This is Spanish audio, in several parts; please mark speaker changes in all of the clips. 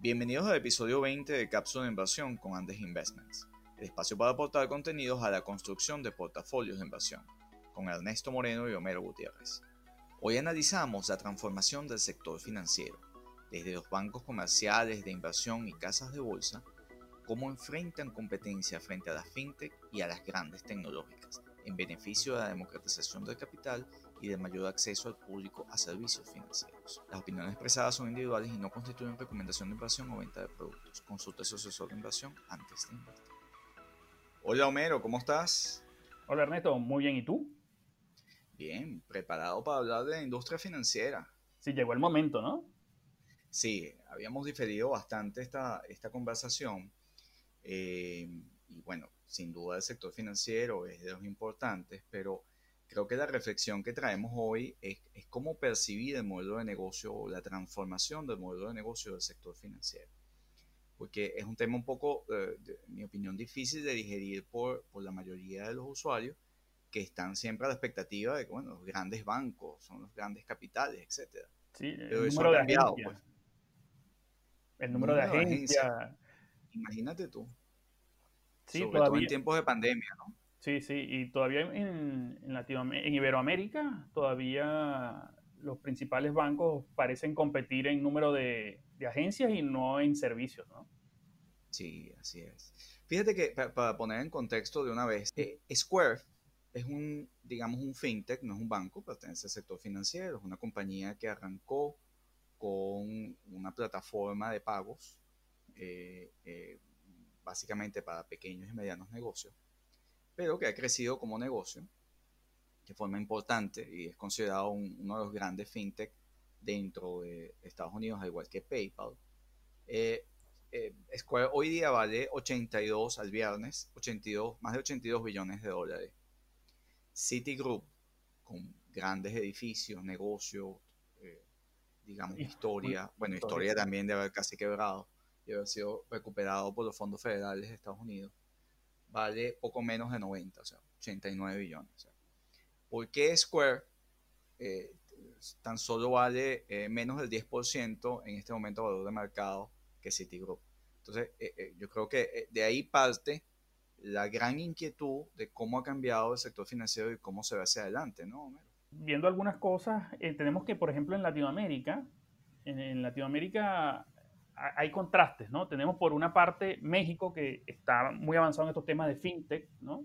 Speaker 1: Bienvenidos al episodio 20 de Cápsula de Inversión con Andes Investments, el espacio para aportar contenidos a la construcción de portafolios de inversión, con Ernesto Moreno y Homero Gutiérrez. Hoy analizamos la transformación del sector financiero, desde los bancos comerciales de inversión y casas de bolsa, cómo enfrentan competencia frente a las fintech y a las grandes tecnológicas, en beneficio de la democratización del capital y de mayor acceso al público a servicios financieros. Las opiniones expresadas son individuales y no constituyen recomendación de inversión o venta de productos. Consulta a su asesor de inversión antes de invertir. Hola Homero, ¿cómo estás?
Speaker 2: Hola Ernesto, muy bien, ¿y tú?
Speaker 1: Bien, preparado para hablar de la industria financiera.
Speaker 2: Sí, llegó el momento, ¿no?
Speaker 1: Sí, habíamos diferido bastante esta, esta conversación. Eh, y bueno, sin duda el sector financiero es de los importantes, pero creo que la reflexión que traemos hoy es, cómo percibir el modelo de negocio o la transformación del modelo de negocio del sector financiero. Porque es un tema un poco, eh, en mi opinión, difícil de digerir por, por, la mayoría de los usuarios que están siempre a la expectativa de que, bueno, los grandes bancos son los grandes capitales, etc.
Speaker 2: Sí, el Pero número de cambiado, pues. El número, de agencias.
Speaker 1: Imagínate tú. Sí, Sobre todo en tiempos de pandemia, ¿no?
Speaker 2: Sí, sí, y todavía en, en, en Iberoamérica, todavía los principales bancos parecen competir en número de, agencias y no en servicios, ¿no?
Speaker 1: Sí, así es. Fíjate que para poner en contexto de una vez, eh, Square es un, digamos, un fintech, no es un banco, pertenece al sector financiero, es una compañía que arrancó con una plataforma de pagos, eh, eh, básicamente para pequeños y medianos negocios pero que ha crecido como negocio de forma importante y es considerado uno de los grandes fintech dentro de Estados Unidos, al igual que PayPal. Eh, eh, Square hoy día vale 82 al viernes, 82, más de 82 billones de dólares. Citigroup, con grandes edificios, negocios, eh, digamos, historia, bueno, historia también de haber casi quebrado y haber sido recuperado por los fondos federales de Estados Unidos vale poco menos de 90, o sea, 89 billones. ¿Por qué Square eh, tan solo vale eh, menos del 10% en este momento valor de mercado que Citigroup? Entonces, eh, yo creo que de ahí parte la gran inquietud de cómo ha cambiado el sector financiero y cómo se ve hacia adelante, ¿no,
Speaker 2: Viendo algunas cosas, tenemos que, por ejemplo, en Latinoamérica, en Latinoamérica hay contrastes, ¿no? Tenemos por una parte México que está muy avanzado en estos temas de fintech, ¿no?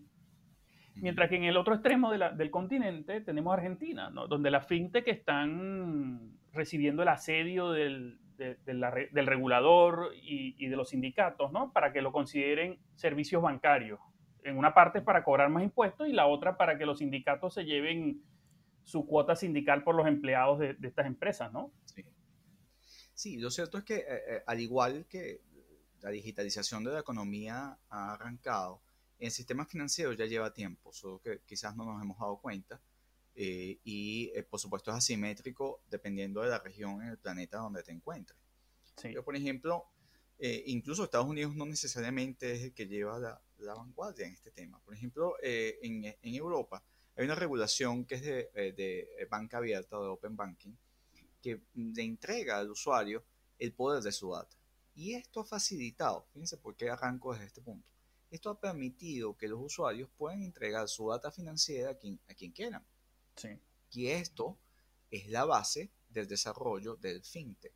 Speaker 2: Mientras que en el otro extremo del continente tenemos Argentina, ¿no? donde las fintech están recibiendo el asedio del, del regulador y, y, de los sindicatos, ¿no? Para que lo consideren servicios bancarios. En una parte para cobrar más impuestos y la otra para que los sindicatos se lleven su cuota sindical por los empleados de, estas empresas, ¿no?
Speaker 1: Sí. Sí, lo cierto es que eh, eh, al igual que la digitalización de la economía ha arrancado, en el sistema financiero ya lleva tiempo, solo que quizás no nos hemos dado cuenta. Eh, y por supuesto es asimétrico dependiendo de la región en el planeta donde te encuentres. Yo, por ejemplo, incluso Estados Unidos no necesariamente es el que lleva la, vanguardia en este tema. Por ejemplo, en, en, Europa hay una regulación que es de, de banca abierta, de open banking, que le entrega al usuario el poder de su data. Y esto ha facilitado, fíjense por qué arranco desde este punto, esto ha permitido que los usuarios puedan entregar su data financiera a quien, a quien quieran. Sí. Y esto es la base del desarrollo del fintech.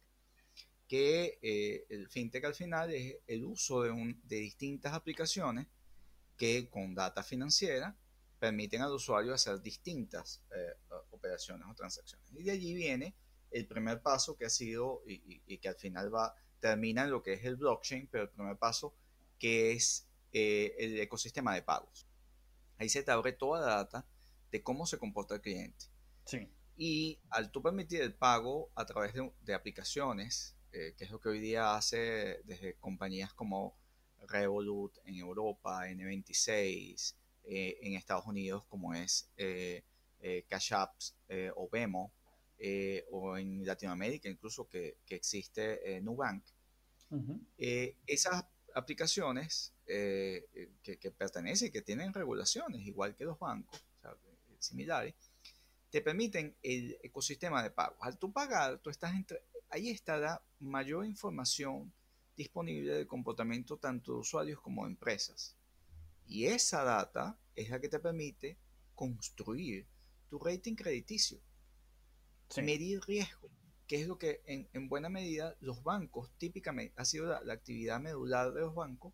Speaker 1: Que eh, el fintech al final es el uso de, un, de distintas aplicaciones que con data financiera permiten al usuario hacer distintas eh, operaciones o transacciones. Y de allí viene el primer paso que ha sido y, que al final va, termina en lo que es el blockchain, pero el primer paso que es eh, el ecosistema de pagos. Ahí se te abre toda la data de cómo se comporta el cliente.
Speaker 2: Sí.
Speaker 1: Y al tú permitir el pago a través de, aplicaciones, eh, que es lo que hoy día hace desde compañías como Revolut en Europa, N26, eh, en Estados Unidos como es Cash Apps o Vemo, eh, o en Latinoamérica incluso que, que existe eh, Nubank. Eh, esas aplicaciones que, que, pertenecen, que tienen regulaciones, igual que los bancos, similares, te permiten el ecosistema de pagos. Al tú pagar, tú estás entre, ahí está la mayor información disponible del comportamiento tanto de usuarios como de empresas. Y esa data es la que te permite construir tu rating crediticio, medir riesgo, que es lo que en, buena medida los bancos típicamente ha sido la, actividad medular de los bancos,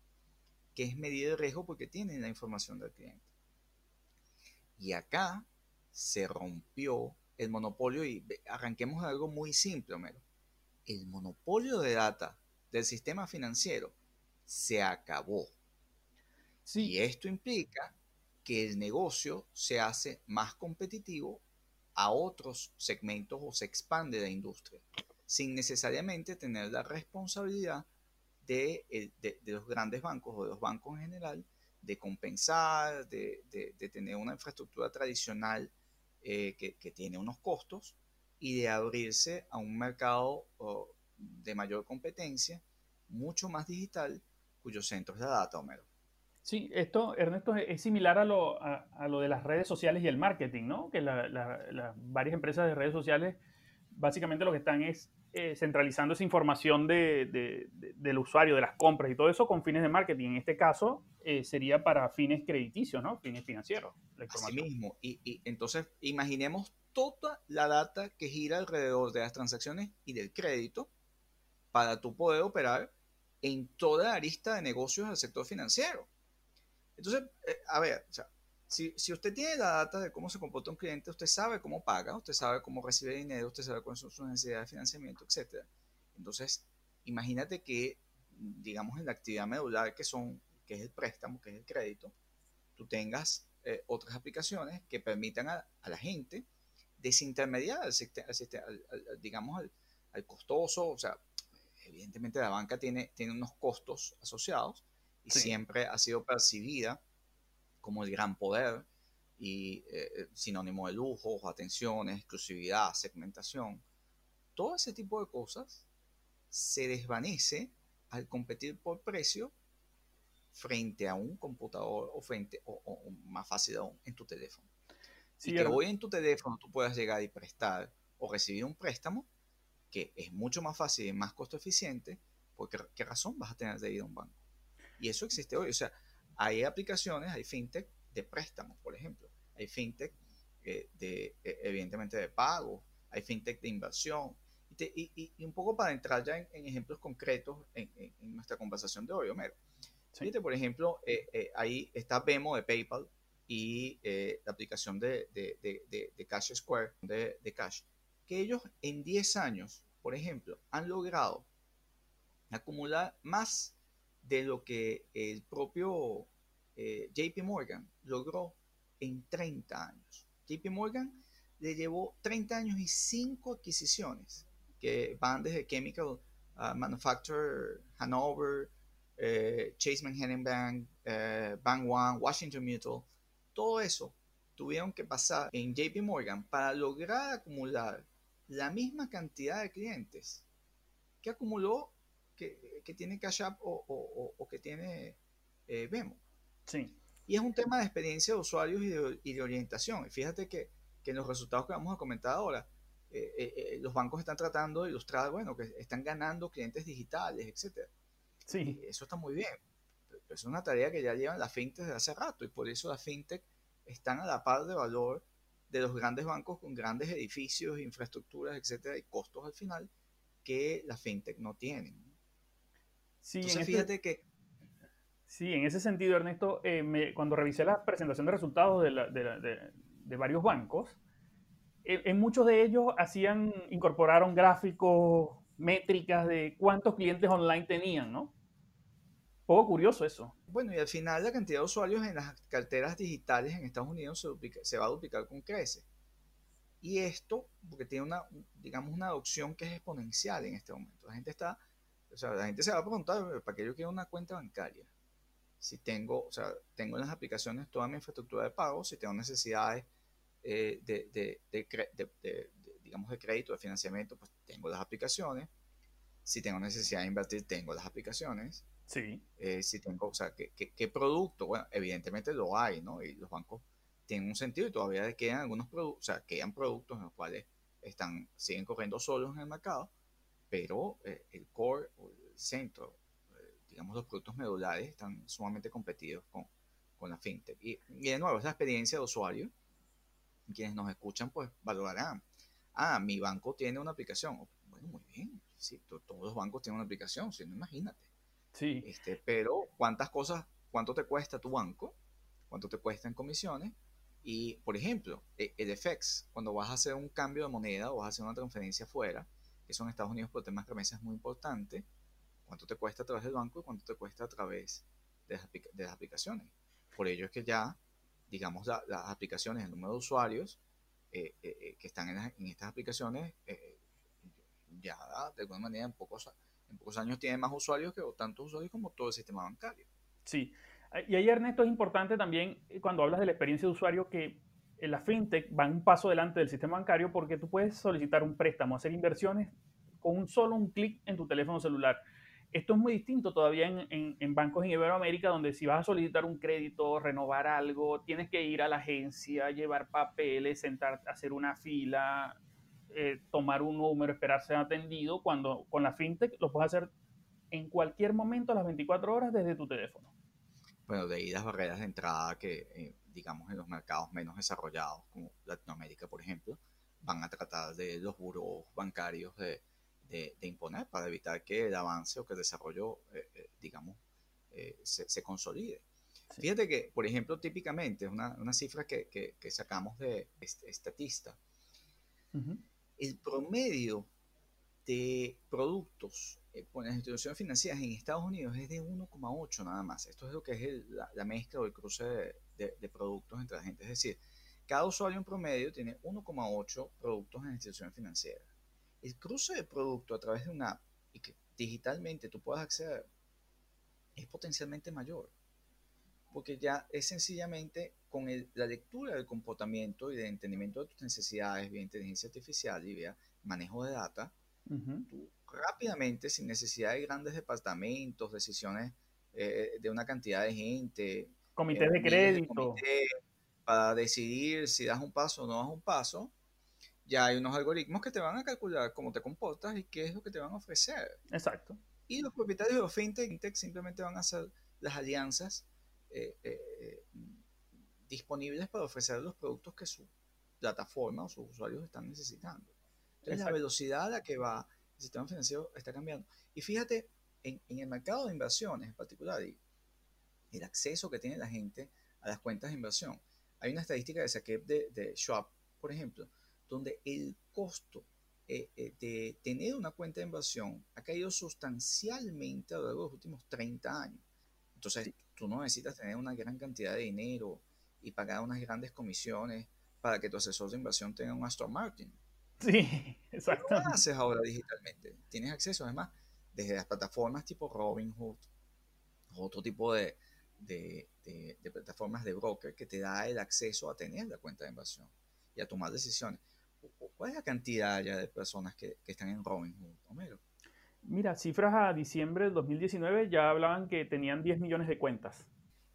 Speaker 1: que es medir el riesgo porque tienen la información del cliente. Y acá se rompió el monopolio y arranquemos de algo muy simple, Homero. El monopolio de data del sistema financiero se acabó. Y esto implica que el negocio se hace más competitivo a otros segmentos o se expande la industria, sin necesariamente tener la responsabilidad de, los grandes bancos o de los bancos en general de compensar, de, tener una infraestructura tradicional eh, que, tiene unos costos y de abrirse a un mercado de mayor competencia, mucho más digital, cuyos centros de data, Homero.
Speaker 2: Sí, esto, Ernesto, es similar a lo, a, lo de las redes sociales y el marketing, ¿no? Que las varias empresas de redes sociales básicamente lo que están es eh, centralizando esa información de, del usuario, de las compras y todo eso con fines de marketing. En este caso eh, sería para fines crediticios, ¿no? Fines financieros.
Speaker 1: Así mismo. Y, y entonces imaginemos toda la data que gira alrededor de las transacciones y del crédito para tú poder operar en toda la lista de negocios del sector financiero. Entonces, eh, a ver, si, usted tiene la data de cómo se comporta un cliente, usted sabe cómo paga, usted sabe cómo recibe dinero, usted sabe cuáles son sus necesidades de financiamiento, etc. Entonces, imagínate que, digamos, en la actividad medular, que, son, que es el préstamo, que es el crédito, tú tengas eh, otras aplicaciones que permitan a, la gente desintermediar, al, digamos, al, costoso, o sea, evidentemente la banca tiene, tiene unos costos asociados, y siempre ha sido percibida como el gran poder y eh, eh, sinónimo de lujo, atención, exclusividad, segmentación. Todo ese tipo de cosas se desvanece al competir por precio frente a un computador o frente, o, más fácil aún, en tu teléfono. y que hoy en tu teléfono tú puedas llegar y prestar o recibir un préstamo, que es mucho más fácil y más costo eficiente, porque ¿qué razón vas a tener de ir a un banco? Y eso existe hoy. O sea, hay aplicaciones, hay fintech de préstamos, por ejemplo. Hay fintech eh, de, eh, evidentemente, de pago. Hay fintech de inversión. Y, un poco para entrar ya en, ejemplos concretos en, nuestra conversación de hoy, Homero. Fíjate, por ejemplo, eh, ahí está Vemo de PayPal y la aplicación de, de Cash Square, de, Cash, que ellos en 10 años, por ejemplo, han logrado acumular más de lo que el propio eh, JP Morgan logró en 30 años. JP Morgan le llevó 30 años y 5 adquisiciones que van desde Chemical uh, Manufacturer, Hanover, eh, Chase Manhattan Bank, eh, Bank One, Washington Mutual, todo eso tuvieron que pasar en JP Morgan para lograr acumular la misma cantidad de clientes que acumuló que, tiene Cash App o, que tiene eh, Vemo.
Speaker 2: Sí.
Speaker 1: Y es un tema de experiencia de usuarios y de, orientación. Y fíjate que, en los resultados que vamos a comentar ahora, eh, eh, los bancos están tratando de ilustrar, bueno, que están ganando clientes digitales, etc.
Speaker 2: Sí.
Speaker 1: eso está muy bien. Pero es una tarea que ya llevan las fintech desde hace rato y por eso las fintech están a la par de valor de los grandes bancos con grandes edificios, infraestructuras, etcétera, y costos al final que las fintech no tienen.
Speaker 2: Sí, en fíjate que... Sí, en ese sentido, Ernesto, eh, cuando revisé la presentación de resultados de, varios bancos, eh, en muchos de ellos hacían, incorporaron gráficos, métricas de cuántos clientes online tenían, ¿no? Poco curioso eso.
Speaker 1: Bueno, y al final la cantidad de usuarios en las carteras digitales en Estados Unidos se, se va a duplicar con crece. Y esto, porque tiene una, digamos, una adopción que es exponencial en este momento. La gente está o sea, la gente se va a preguntar, ¿para qué yo quiero una cuenta bancaria? Si tengo, o sea, tengo en las aplicaciones toda mi infraestructura de pago, si tengo necesidades eh, de, digamos, de crédito, de financiamiento, pues tengo las aplicaciones. Si tengo necesidad de invertir, tengo las aplicaciones.
Speaker 2: Sí.
Speaker 1: Eh, si tengo, o sea, ¿qué, ¿qué, producto? Bueno, evidentemente lo hay, ¿no? Y los bancos tienen un sentido y todavía quedan algunos productos, o sea, quedan productos en los cuales están, siguen corriendo solos en el mercado pero eh, el core o el centro digamos, los productos medulares están sumamente competidos con, con la fintech. Y, y, de nuevo, es la experiencia de usuario. Quienes nos escuchan, pues valorarán. Ah, mi banco tiene una aplicación. Bueno, muy bien. Sí, todos los bancos tienen una aplicación, si no, imagínate.
Speaker 2: Sí.
Speaker 1: Este, pero, ¿cuántas cosas, cuánto te cuesta tu banco? ¿Cuánto te cuesta en comisiones? Y, por ejemplo, e, el FX, cuando vas a hacer un cambio de moneda o vas a hacer una transferencia fuera, que son Estados Unidos por temas de remesas es muy importante, cuánto te cuesta a través del banco y cuánto te cuesta a través de las, aplicaciones. Por ello es que ya, digamos, las aplicaciones, el número de usuarios eh, eh, eh, que están en, estas aplicaciones, ya de alguna manera en pocos, en pocos años tiene más usuarios que tantos usuarios como todo el sistema bancario.
Speaker 2: Sí, y ahí Ernesto es importante también cuando hablas de la experiencia de usuario que la fintech va un paso delante del sistema bancario porque tú puedes solicitar un préstamo, hacer inversiones con solo un clic en tu teléfono celular. Esto es muy distinto todavía en, en, bancos en Iberoamérica, donde si vas a solicitar un crédito, renovar algo, tienes que ir a la agencia, llevar papeles, sentar, hacer una fila, eh, tomar un número, esperar ser atendido. Cuando con la fintech lo puedes hacer en cualquier momento, a las 24 horas, desde tu teléfono.
Speaker 1: Bueno, de ahí las barreras de entrada que, eh, digamos, en los mercados menos desarrollados, como Latinoamérica, por ejemplo, van a tratar de los buros bancarios de de, imponer para evitar que el avance o que el desarrollo, eh, eh, digamos, eh, se, consolide. Fíjate que, por ejemplo, típicamente, una, una cifra que, que, sacamos de Estatista, el promedio de productos por las instituciones financieras en Estados Unidos es de 1,8 nada más. Esto es lo que es la, mezcla o el cruce de, de, productos entre la gente. Es decir, cada usuario en promedio tiene 1,8 productos en instituciones financieras el cruce de producto a través de una app y que digitalmente tú puedas acceder es potencialmente mayor. Porque ya es sencillamente con la lectura del comportamiento y del entendimiento de tus necesidades vía inteligencia artificial y vía manejo de data, tú rápidamente, sin necesidad de grandes departamentos, decisiones eh, de una cantidad de gente,
Speaker 2: comités de crédito,
Speaker 1: para decidir si das un paso o no das un paso, ya hay unos algoritmos que te van a calcular cómo te comportas y qué es lo que te van a ofrecer.
Speaker 2: Exacto.
Speaker 1: Y los propietarios de los fintech, simplemente van a hacer las alianzas eh, eh, disponibles para ofrecer los productos que su plataforma o sus usuarios están necesitando. Entonces, la velocidad a la que va el sistema financiero está cambiando. Y fíjate, en, el mercado de inversiones en particular, y el acceso que tiene la gente a las cuentas de inversión. Hay una estadística de saqué de, de Schwab, por ejemplo, donde el costo eh, eh, de tener una cuenta de inversión ha caído sustancialmente a lo largo de los últimos 30 años. Entonces, tú no necesitas tener una gran cantidad de dinero y pagar unas grandes comisiones para que tu asesor de inversión tenga un Aston Martin.
Speaker 2: Sí, exacto. ¿Qué
Speaker 1: haces ahora digitalmente? Tienes acceso, además, desde las plataformas tipo Robinhood, otro tipo de, de, de plataformas de broker que te da el acceso a tener la cuenta de inversión y a tomar decisiones. ¿Cuál es la cantidad ya de personas que, que están en Robinhood, Homero?
Speaker 2: Mira, cifras a diciembre del 2019 ya hablaban que tenían 10 millones de cuentas.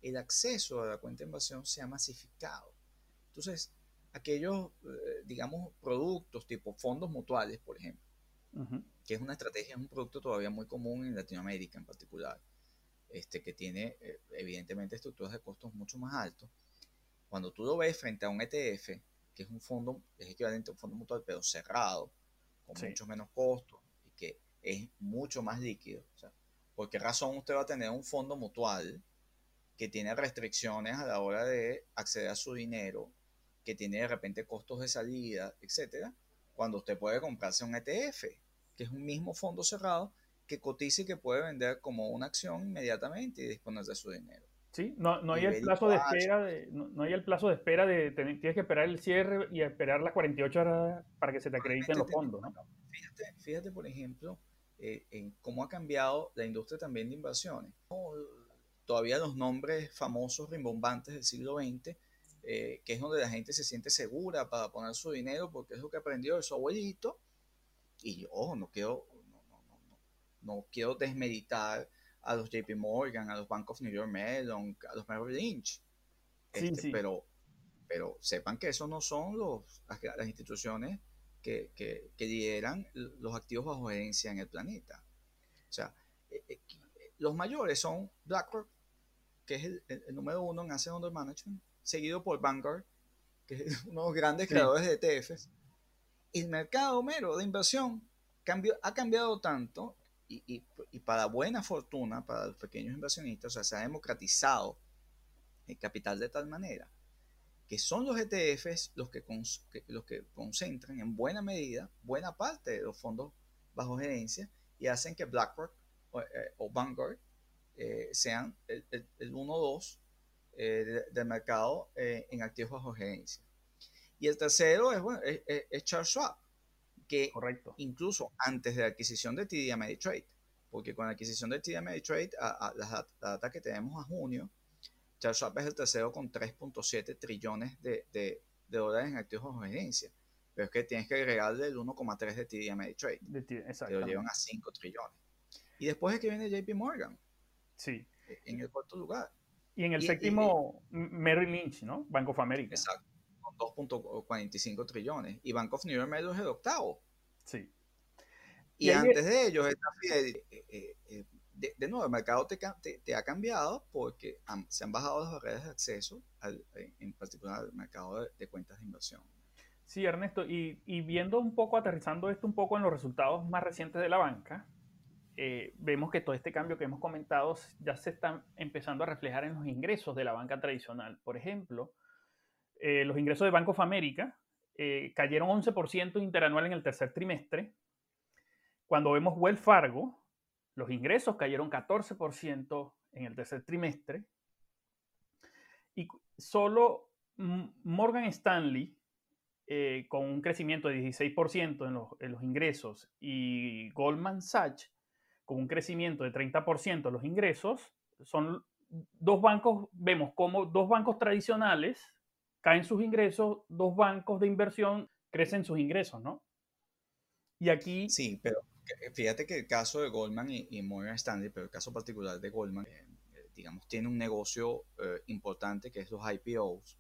Speaker 1: El acceso a la cuenta de inversión se ha masificado. Entonces, aquellos, eh, digamos, productos tipo fondos mutuales, por ejemplo, que es una estrategia, es un producto todavía muy común en Latinoamérica en particular, este, que tiene eh, evidentemente estructuras de costos mucho más altos. Cuando tú lo ves frente a un ETF, que es un fondo, es equivalente a un fondo mutual, pero cerrado, con mucho menos costos y que es mucho más líquido. O sea, ¿Por qué razón usted va a tener un fondo mutual que tiene restricciones a la hora de acceder a su dinero, que tiene de repente costos de salida, etcétera, cuando usted puede comprarse un ETF, que es un mismo fondo cerrado que cotiza y que puede vender como una acción inmediatamente y disponer de su dinero?
Speaker 2: Sí, no, no hay el plazo de espera de, no, hay el plazo de espera de tienes que esperar el cierre y esperar las 48 horas para que se te acrediten los fondos, ¿no?
Speaker 1: Fíjate, fíjate por ejemplo, eh, en cómo ha cambiado la industria también de inversiones. Todavía los nombres famosos, rimbombantes del siglo XX, eh, que es donde la gente se siente segura para poner su dinero porque es lo que aprendió de su abuelito. Y yo no quiero, no, no, no, quiero desmeditar a los JP Morgan, a los Bank of New York Mellon, a los Merrill Lynch. Este, pero, pero sepan que esos no son los, las, instituciones que, que, lideran los activos bajo herencia en el planeta. O sea, eh, eh, los mayores son BlackRock, que es el, el, número uno en Asset Under Management, seguido por Vanguard, que es uno de los grandes creadores de ETFs. El mercado mero de inversión cambió, ha cambiado tanto y, y, y, para buena fortuna para los pequeños inversionistas, o sea, se ha democratizado el capital de tal manera que son los ETFs los que, que, los que concentran en buena medida buena parte de los fondos bajo gerencia y hacen que BlackRock o, eh, Vanguard eh, sean el, el, 1-2 eh, del mercado eh, en activos bajo gerencia. Y el tercero es, bueno, es, es Charles Schwab, que
Speaker 2: Correcto.
Speaker 1: incluso antes de la adquisición de TD Ameritrade, porque con la adquisición de TD Ameritrade, a, a, la, la data que tenemos a junio, Charles Schwab es el tercero con 3.7 trillones de, de, de, dólares en activos bajo gerencia. Pero es que tienes que agregarle el 1,3 de TD Ameritrade.
Speaker 2: De
Speaker 1: que lo llevan a 5 trillones. Y después es que viene JP Morgan.
Speaker 2: Sí.
Speaker 1: En el cuarto lugar.
Speaker 2: Y en el
Speaker 1: Y-
Speaker 2: séptimo, Merrill Lynch, ¿no? Bank of America.
Speaker 1: Exacto. Con 2.45 trillones. Y Bank of New York Mellon es el octavo.
Speaker 2: Sí.
Speaker 1: Y, antes de ellos. Eh, eh, eh, de, de nuevo, el mercado te, ca- te- te ha cambiado porque han- se han bajado las barreras de acceso, al- en, en particular al mercado de, de cuentas de inversión.
Speaker 2: Sí, Ernesto, y, y viendo un poco, aterrizando esto un poco en los resultados más recientes de la banca, eh, vemos que todo este cambio que hemos comentado ya se está empezando a reflejar en los ingresos de la banca tradicional. Por ejemplo, eh, los ingresos de Bank of America eh, cayeron 11% interanual en el tercer trimestre. Cuando vemos Wells Fargo, los ingresos cayeron 14% en el tercer trimestre. Y solo Morgan Stanley, eh, con un crecimiento de 16% en los, en los ingresos, y Goldman Sachs, con un crecimiento de 30% en los ingresos, son dos bancos, vemos como dos bancos tradicionales caen sus ingresos, dos bancos de inversión crecen sus ingresos, ¿no? Y aquí,
Speaker 1: Sí, pero que- fíjate que el caso de Goldman y, y Morgan Stanley, pero el caso particular de Goldman, eh, eh, digamos, tiene un negocio eh, importante que es los IPOs,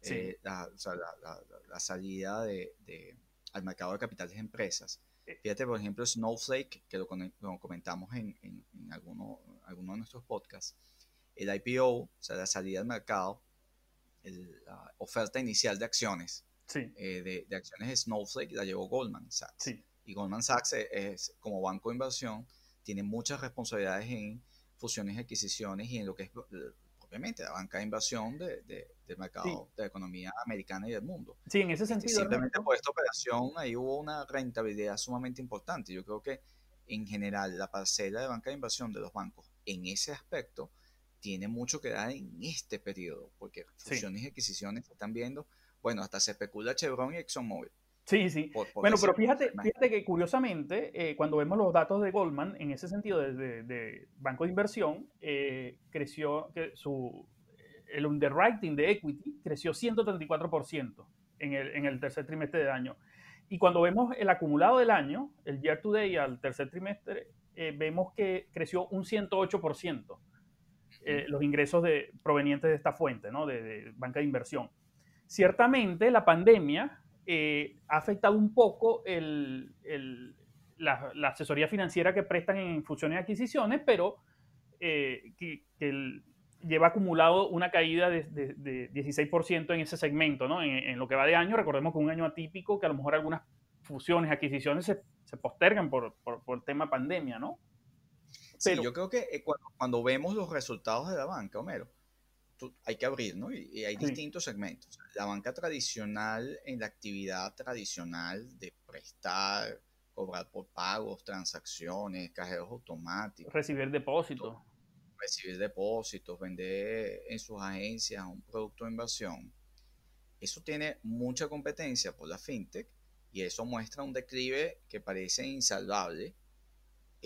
Speaker 2: Sí.
Speaker 1: eh, la, o sea, la, la- la- salida de, de- al mercado de capitales de empresas.
Speaker 2: Eh.
Speaker 1: Fíjate, por ejemplo, Snowflake, que lo, lo comentamos en, en, en alguno, alguno de nuestros podcasts, el IPO, o sea, la salida al mercado, el- la oferta inicial de acciones,
Speaker 2: sí,
Speaker 1: eh, de, de acciones de Snowflake, la llevó Goldman Sachs.
Speaker 2: sí,
Speaker 1: Y Goldman Sachs es, es, como banco de inversión, tiene muchas responsabilidades en fusiones y adquisiciones y en lo que es propiamente la banca de inversión de, de- del mercado
Speaker 2: Sí.
Speaker 1: de la economía americana y del mundo.
Speaker 2: sí, en ese sentido,
Speaker 1: simplemente
Speaker 2: Ernesto,
Speaker 1: por esta operación ahí hubo una rentabilidad sumamente importante. Yo creo que en general la parcela de banca de inversión de los bancos en ese aspecto tiene mucho que dar en este periodo, porque
Speaker 2: Sí.
Speaker 1: fusiones y adquisiciones se están viendo, bueno, hasta se especula Chevron y ExxonMobil.
Speaker 2: sí, sí,
Speaker 1: por- por
Speaker 2: Bueno, pero fíjate, fíjate que curiosamente, eh, cuando vemos los datos de Goldman, en ese sentido de, de- de banco de inversión, eh, creció que su, el underwriting de equity creció 134% en el, en el tercer trimestre del año. Y cuando vemos el acumulado del año, el year to day al tercer trimestre, eh, vemos que creció un 108% eh, los ingresos de, provenientes de esta fuente, ¿no? de, de banca de inversión. Ciertamente, la pandemia eh, ha afectado un poco el- el- la, la asesoría financiera que prestan en fusiones y adquisiciones, pero eh, que, que el- lleva acumulado una caída de, de- de 16% en ese segmento, ¿no? En, en lo que va de año, recordemos que un año atípico, que a lo mejor algunas fusiones, adquisiciones se, se postergan por, por, por el tema pandemia, ¿no?
Speaker 1: Sí, yo creo que eh, cuando, cuando vemos los resultados de la banca, Homero, tú- hay que abrir, ¿no? Y, y hay
Speaker 2: Sí.
Speaker 1: distintos segmentos. La banca tradicional, en la actividad tradicional de prestar, cobrar por pagos, transacciones, cajeros automáticos,
Speaker 2: Recibir depósitos.
Speaker 1: recibir depósitos, vender en sus agencias un producto de inversión, eso tiene mucha competencia por la fintech y eso muestra un declive que parece insalvable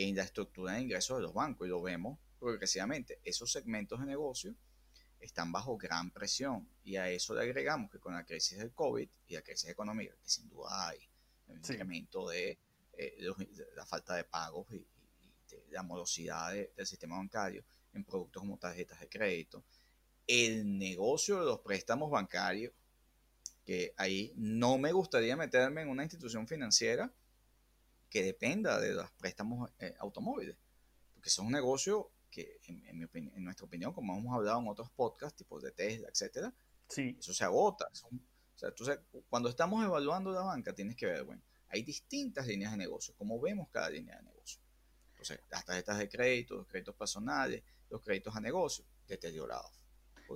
Speaker 1: en la estructura de ingresos de los bancos y lo vemos progresivamente. Esos segmentos de negocio están bajo gran presión y a eso le agregamos que con la crisis del COVID y la crisis económica, que sin duda hay un
Speaker 2: Sí.
Speaker 1: incremento de, eh, los- de la falta de pagos y, y de la morosidad de- del sistema bancario en productos como tarjetas de crédito, el negocio de los préstamos bancarios, que ahí no me gustaría meterme en una institución financiera que dependa de los préstamos eh, automóviles, porque eso es un negocio que en, en, nuestra opinión, como hemos hablado en otros podcasts, tipo de Tesla, etcétera,
Speaker 2: sí.
Speaker 1: eso se agota. o sea, entonces, cuando estamos evaluando la banca, tienes que ver, bueno, hay distintas líneas de negocio, como vemos cada línea de negocio. Entonces, las tarjetas de crédito, los créditos personales, los créditos a negocio, deteriorados.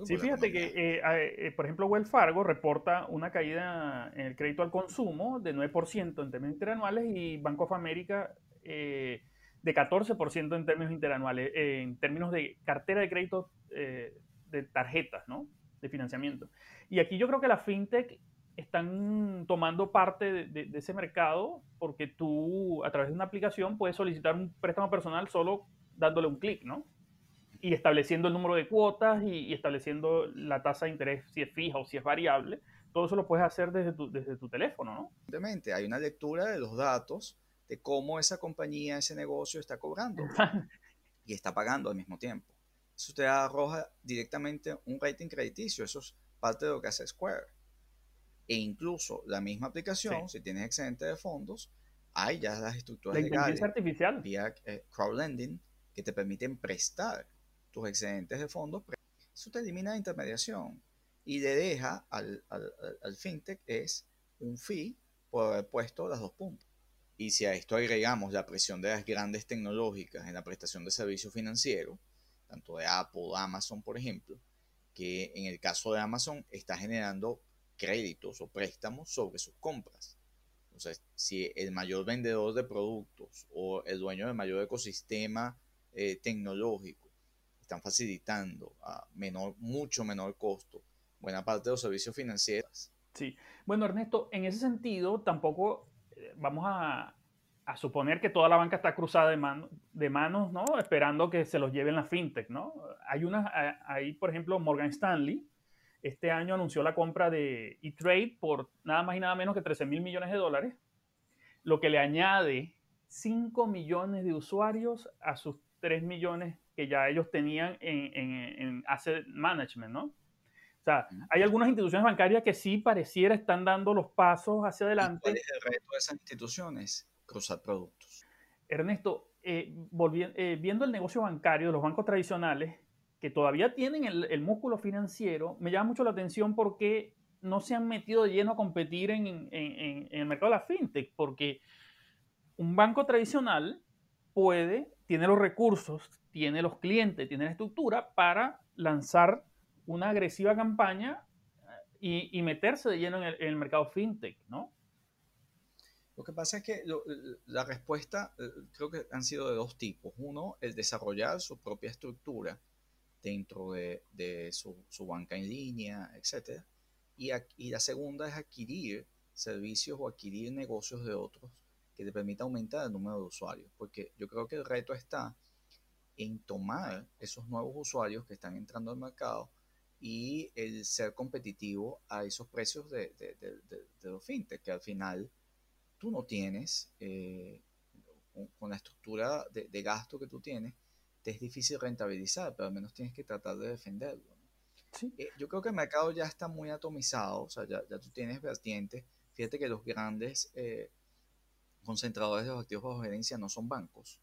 Speaker 2: Sí, fíjate que, eh, eh, por ejemplo, Wells Fargo reporta una caída en el crédito al consumo de 9% en términos interanuales y Bank of America eh, de 14% en términos interanuales, en términos de cartera de crédito de tarjetas, ¿no? De financiamiento. Y aquí yo creo que la fintech están tomando parte de, ese mercado porque tú a través de una aplicación puedes solicitar un préstamo personal solo dándole un clic, ¿no? Y estableciendo el número de cuotas y, estableciendo la tasa de interés si es fija o si es variable. Todo eso lo puedes hacer desde tu, desde tu teléfono, ¿no?
Speaker 1: Evidentemente, hay una lectura de los datos de cómo esa compañía, ese negocio está cobrando y está pagando al mismo tiempo. Eso te arroja directamente un rating crediticio. Eso es parte de lo que hace Square e incluso la misma aplicación, si tienes excedente de fondos, hay ya las estructuras
Speaker 2: la legales
Speaker 1: artificial. vía eh, crowdlending que te permiten prestar tus excedentes de fondos. Eso te elimina la intermediación y le deja al, al, al fintech es un fee por haber puesto las dos puntas. Y si a esto agregamos la presión de las grandes tecnológicas en la prestación de servicios financieros, tanto de Apple, Amazon, por ejemplo, que en el caso de Amazon está generando créditos o préstamos sobre sus compras. Entonces, si el mayor vendedor de productos o el dueño del mayor ecosistema eh, tecnológico están facilitando a menor, mucho menor costo buena parte de los servicios financieros.
Speaker 2: Sí, bueno Ernesto, en ese sentido tampoco eh, vamos a, a, suponer que toda la banca está cruzada de, mano, de manos, ¿no? Esperando que se los lleven la fintech, ¿no? Hay una, hay por ejemplo Morgan Stanley, este año anunció la compra de E-Trade por nada más y nada menos que 13 mil millones de dólares, lo que le añade 5 millones de usuarios a sus 3 millones que ya ellos tenían en, asset management, ¿no? O sea, hay algunas instituciones bancarias que sí pareciera están dando los pasos hacia adelante.
Speaker 1: ¿Cuál es el reto de esas instituciones? Cruzar productos.
Speaker 2: Ernesto, eh, eh, viendo el negocio bancario de los bancos tradicionales, que todavía tienen el, músculo financiero, me llama mucho la atención porque no se han metido de lleno a competir en, el mercado de la fintech, porque un banco tradicional puede, tiene los recursos, tiene los clientes, tiene la estructura para lanzar una agresiva campaña eh, y, meterse de lleno en el, mercado fintech, ¿no?
Speaker 1: Lo que pasa es que la respuesta eh, creo que han sido de dos tipos. Uno, el desarrollar su propia estructura dentro de, su, banca en línea, etc. Y, y, la segunda es adquirir servicios o adquirir negocios de otros que te permita aumentar el número de usuarios. Porque yo creo que el reto está en tomar esos nuevos usuarios que están entrando al mercado y el ser competitivo a esos precios de, los fintech, que al final tú no tienes, eh, con, la estructura de, gasto que tú tienes, es difícil rentabilizar, pero al menos tienes que tratar de defenderlo. Eh, yo creo que el mercado ya está muy atomizado, o sea, ya, ya tú tienes vertientes. Fíjate que los grandes eh, concentradores de los activos bajo gerencia no son bancos,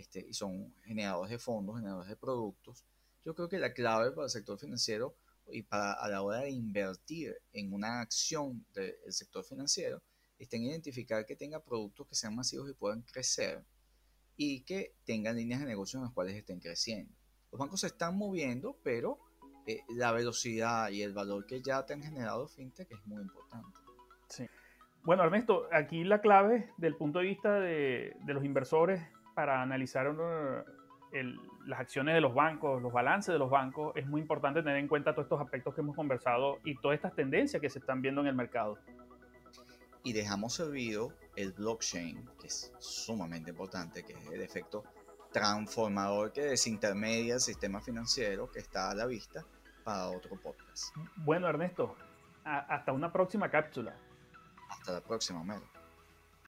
Speaker 1: este, y son generadores de fondos, generadores de productos. Yo creo que la clave para el sector financiero y para a la hora de invertir en una acción del sector financiero está en identificar que tenga productos que sean masivos y puedan crecer y que tengan líneas de negocio en las cuales estén creciendo. Los bancos se están moviendo, pero eh, la velocidad y el valor que ya te han generado fintech es muy importante.
Speaker 2: Sí. Bueno, Ernesto, aquí la clave del punto de vista de, los inversores para analizar las acciones de los bancos, los balances de los bancos, es muy importante tener en cuenta todos estos aspectos que hemos conversado y todas estas tendencias que se están viendo en el mercado
Speaker 1: y dejamos servido el blockchain, que es sumamente importante, que es el efecto transformador que desintermedia el sistema financiero que está a la vista para otro podcast.
Speaker 2: Bueno, Ernesto, hasta una próxima cápsula.
Speaker 1: Hasta la próxima, Melo.